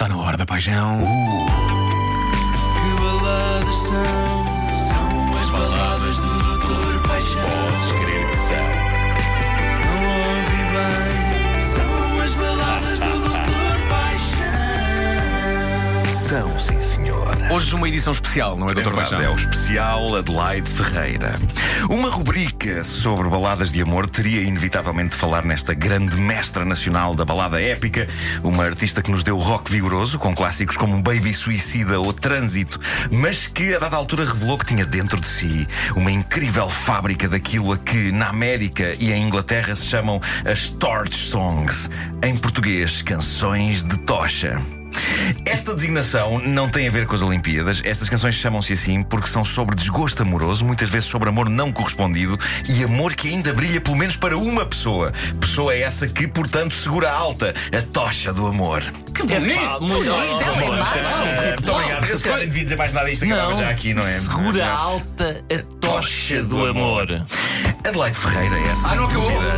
Está na hora da paixão. Que baladas são? São as baladas do Doutor Paixão. Podes crer que são. Não ouvi bem. São, sim, senhor. Hoje uma edição especial, não é, É, Dr. Paixão? é o especial Adelaide Ferreira. Uma rubrica sobre baladas de amor teria inevitavelmente de falar nesta grande mestra nacional da balada épica, uma artista que nos deu rock vigoroso, com clássicos como Baby Suicida ou Trânsito, mas que a dada altura revelou que tinha dentro de si uma incrível fábrica daquilo a que na América e em Inglaterra se chamam as Torch Songs, em português, canções de tocha. Esta designação não tem a ver com as Olimpíadas. Estas canções chamam-se assim porque são sobre desgosto amoroso, muitas vezes sobre amor não correspondido e amor que ainda brilha pelo menos para uma pessoa. Pessoa essa que, portanto, segura alta a tocha do amor. Que bonito! Muito Eh, muito obrigado. Eu se calhar devia dizer mais nada. Isto acabava já aqui, não é? Segura Mas- alta a tocha do amor. Adelaide Ferreira é essa. Ah, não acabou? Não,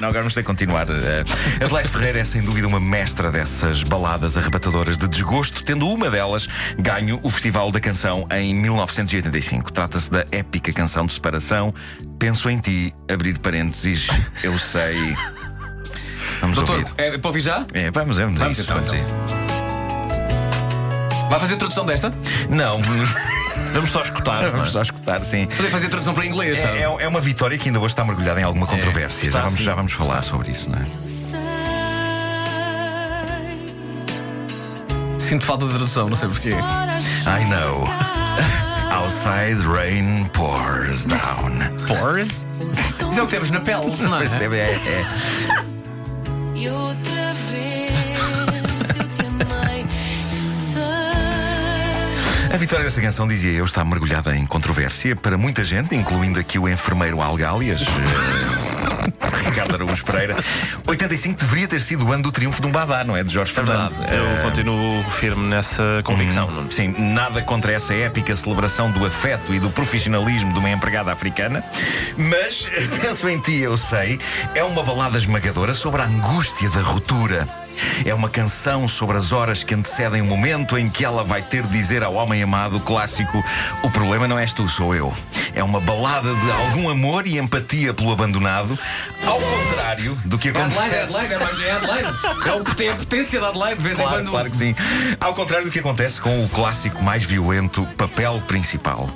não, agora vamos ter que continuar. Eh, Adelaide Ferreira é sem dúvida uma mestra dessas baladas arrebatadoras de desgosto, tendo uma delas ganho o Festival da Canção em 1985. Trata-se da épica canção de separação. Penso em ti, abrir parênteses, eu sei. Vamos Doutor, ouvir. é, para ouvir já? É, vamos, vamos, a Vamos isso, então, vamos a então. Vai fazer tradução desta? Não, Vamos só escutar. não é? vamos só escutar, sim. Poder fazer tradução para inglês, sabe? É, é- é uma vitória que ainda hoje está mergulhada em alguma controvérsia. está já, vamos, já vamos falar sobre isso, não é? Sinto falta de tradução, não sei porquê. I know. Outside rain pours down. Pores? Isso é o que temos na pele, não é? Pois deve- é, é. E outra vez sei. A vitória desta canção, dizia eu, está mergulhada em controvérsia para muita gente, incluindo aqui o enfermeiro Algálias. eh, Ricardo Araújo Pereira. 85 deveria ter sido o ano do triunfo de um Badá, não é? De Jorge É verdade. Fernando. Eu Eh, continuo firme nessa convicção. Hum. Sim, nada contra essa épica celebração do afeto e do profissionalismo de uma empregada africana, mas penso em ti, eu sei, é uma balada esmagadora sobre a angústia da ruptura. É uma canção sobre as horas que antecedem o momento em que ela vai ter de dizer ao homem amado clássico: O problema não és tu, sou eu. É uma balada de algum amor e empatia pelo abandonado, ao contrário do que É Adelaide, é acontece. Adelaide, é mais é Adelaide. É o, tem a potência da Adelaide, de vez em Claro, quando. claro que sim. Ao contrário do que acontece com o clássico mais violento, papel principal.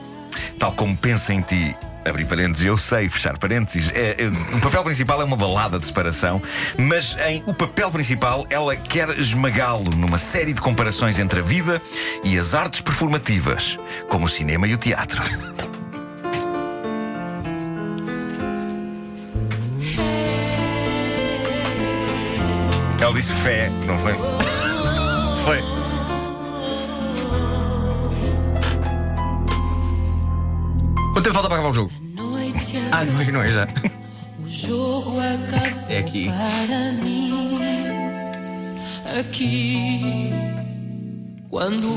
Tal como pensa em ti. Abrir parênteses, eu sei, fechar parênteses. É, é, o papel principal é uma balada de separação, mas em o papel principal ela quer esmagá-lo numa série de comparações entre a vida e as artes performativas, como o cinema e o teatro. Ela disse fé, não foi? Foi. Quanto tempo falta para acabar o jogo? Ah, não, aqui não é já. o jogo acabou É aqui. para mim. Aqui, quando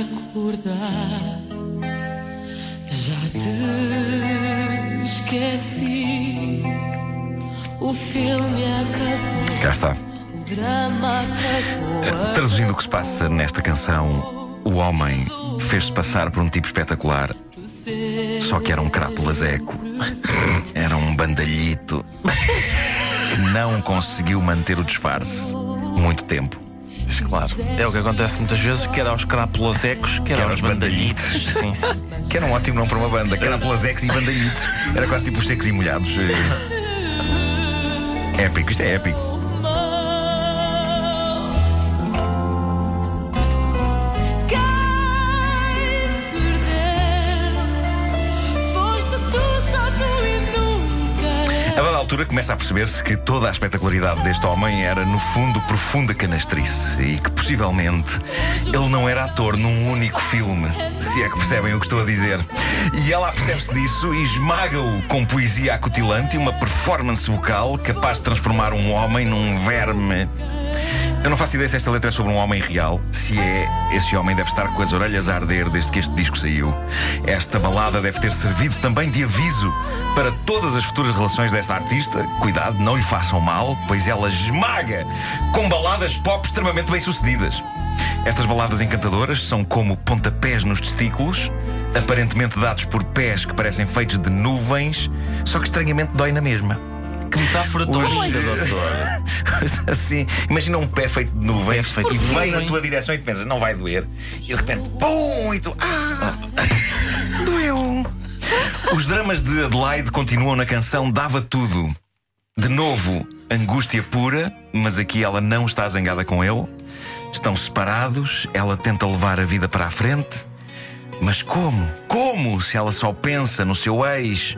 acordar, já te esqueci. O filme acabou, Cá está. o drama acabou. Traduzindo o que se passa nesta canção, o homem fez-se passar por um tipo espetacular, só que era um crápula eco. Era um bandalhito que não conseguiu manter o disfarce muito tempo. Claro. É o que acontece muitas vezes, quer aos crápulas ecos, quer, Quer aos aos bandalhitos. sim, sim. Que era um ótimo nome para uma banda, crápulas ecos e bandalhitos. Era quase tipo os secos e molhados. Épico, isto é épico. Começa a perceber-se que toda a espetacularidade deste homem era, no fundo, profunda canastrice e que possivelmente ele não era ator num único filme, se é que percebem o que estou a dizer. E ela percebe-se disso e esmaga-o com poesia acutilante e uma performance vocal capaz de transformar um homem num verme. Eu não faço ideia se esta letra é sobre um homem real. Se é, esse homem deve estar com as orelhas a arder desde que este disco saiu. Esta balada deve ter servido também de aviso para todas as futuras relações desta artista. Cuidado, não lhe façam mal, pois ela esmaga com baladas pop extremamente bem-sucedidas. Estas baladas encantadoras são como pontapés nos testículos, aparentemente dados por pés que parecem feitos de nuvens, só que estranhamente dói na mesma. Que metáfora tão linda, doutor. assim, imagina um pé feito de nuvens feito e vem na tua direção e tu pensas, não vai doer. E de repente, pum! E tu, ah! Doeu! Os dramas de Adelaide continuam na canção Dava Tudo. De novo, angústia pura, mas aqui ela não está zangada com ele. Estão separados, ela tenta levar a vida para a frente. Mas como? Como se ela só pensa no seu ex?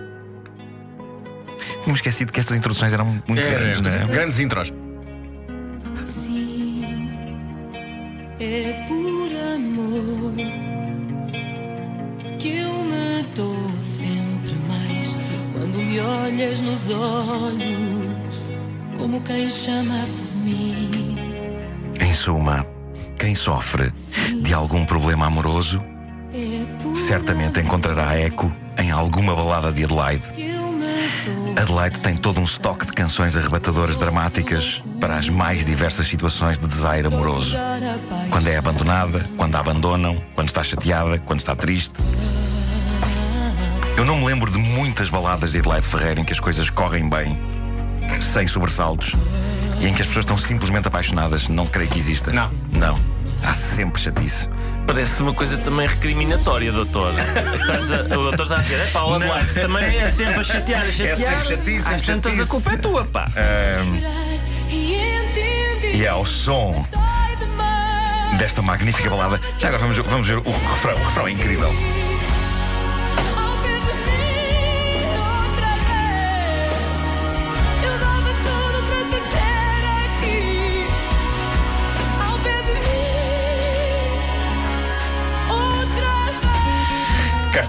Tínhamos esquecido que estas introduções eram muito grandes, não é? Grandes intros. Sim, é por amor que eu me dou sempre mais quando me olhas nos olhos, como quem chama por mim. Em suma, quem sofre de algum problema amoroso É certamente encontrará eco em alguma balada de Adelaide. Adelaide tem todo um estoque de canções arrebatadoras dramáticas para as mais diversas situações de desaire amoroso. Quando é abandonada, quando a abandonam, quando está chateada, quando está triste. Eu não me lembro de muitas baladas de Adelaide Ferreira em que as coisas correm bem, sem sobressaltos, e em que as pessoas estão simplesmente apaixonadas. Não creio que exista. Não. Não. Há sempre chatice. Parece uma coisa também recriminatória, doutor. Estás a- o doutor está a dizer, é pá, o Adelaide também é sempre a chatear, a chatear. sempre chatice, Às tantas chatice. a culpa é tua, pá. E entender E é ao som desta magnífica balada. Já agora vamos, vamos ver o refrão. O refrão é incrível.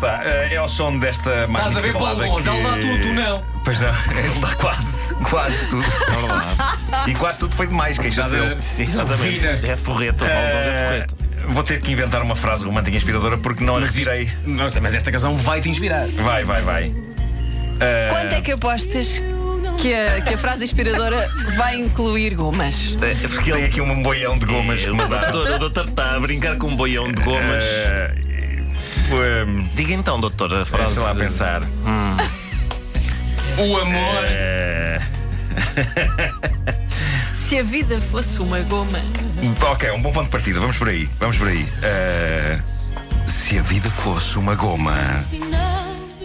Está. eh, É ao som desta Estás a ver, Paulo balada Gonçalo, que- dá tudo, tu não. Pois não, ele dá quase, quase tudo. E quase tudo foi demais, queixa-se ele. Sim, exatamente. É forreto, o é forreto. Eh, Vou ter que inventar uma frase romântica inspiradora porque não a retirei. Não sei, mas esta canção vai te inspirar. Vai, vai, vai. Eh, Quanto é que apostas que a, que a frase inspiradora vai incluir gomas? É porque Tem ele. aqui um boião de gomas que o, doutor, o doutor está a brincar com um boião de gomas. Eh, eh, Diga então, doutor, a frase. Deixa lá pensar. O amor. Eh, Se a vida fosse uma goma. ok, um bom ponto de partida. Vamos por aí. Vamos por aí. Eh, se a vida fosse uma goma,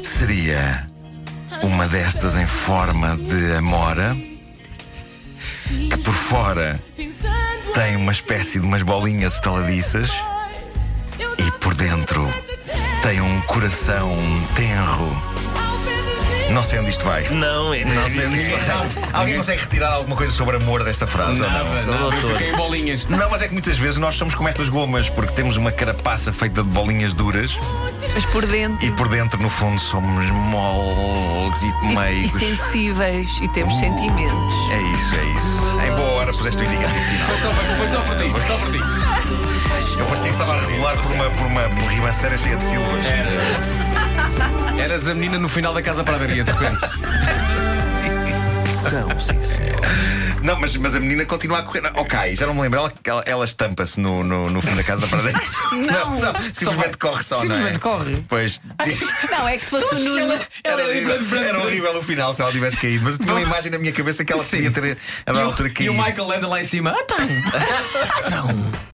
seria uma destas em forma de amora que por fora tem uma espécie de umas bolinhas estaladiças e por dentro tem um coração tenro. Não sei onde isto vai. Não, é Não sei onde isto vai. Alguém consegue retirar alguma coisa sobre amor desta frase? não? Não, fiquei em bolinhas. Não, mas é que muitas vezes nós somos como estas gomas, porque temos uma carapaça feita de bolinhas duras Mas por dentro. e por dentro, no fundo, somos moles e E, e meigos. sensíveis e temos sentimentos. É isso, é isso. Em boa hora por este indicativo final. Foi só, para- foi só por ti, foi só por ti. Eu parecia que estava a regular por uma, por uma ribanceira cheia de silvas. Eras a menina no final da casa padaria, de repente. São, sim, senhor. Não, mas, mas a menina continua a correr. Não, Ok, já não me lembro. Ela, ela, ela estampa-se no, no, no fim da casa da Pradeira. Não. simplesmente corre só, não é? Simplesmente corre. Pois. Não, é que se fosse o Nuno. Era Ela horrível, era horrível o final se ela tivesse caído. Mas eu tinha uma imagem na minha cabeça que ela podia ter a E altura e o Michael anda lá em cima. Ah, tá.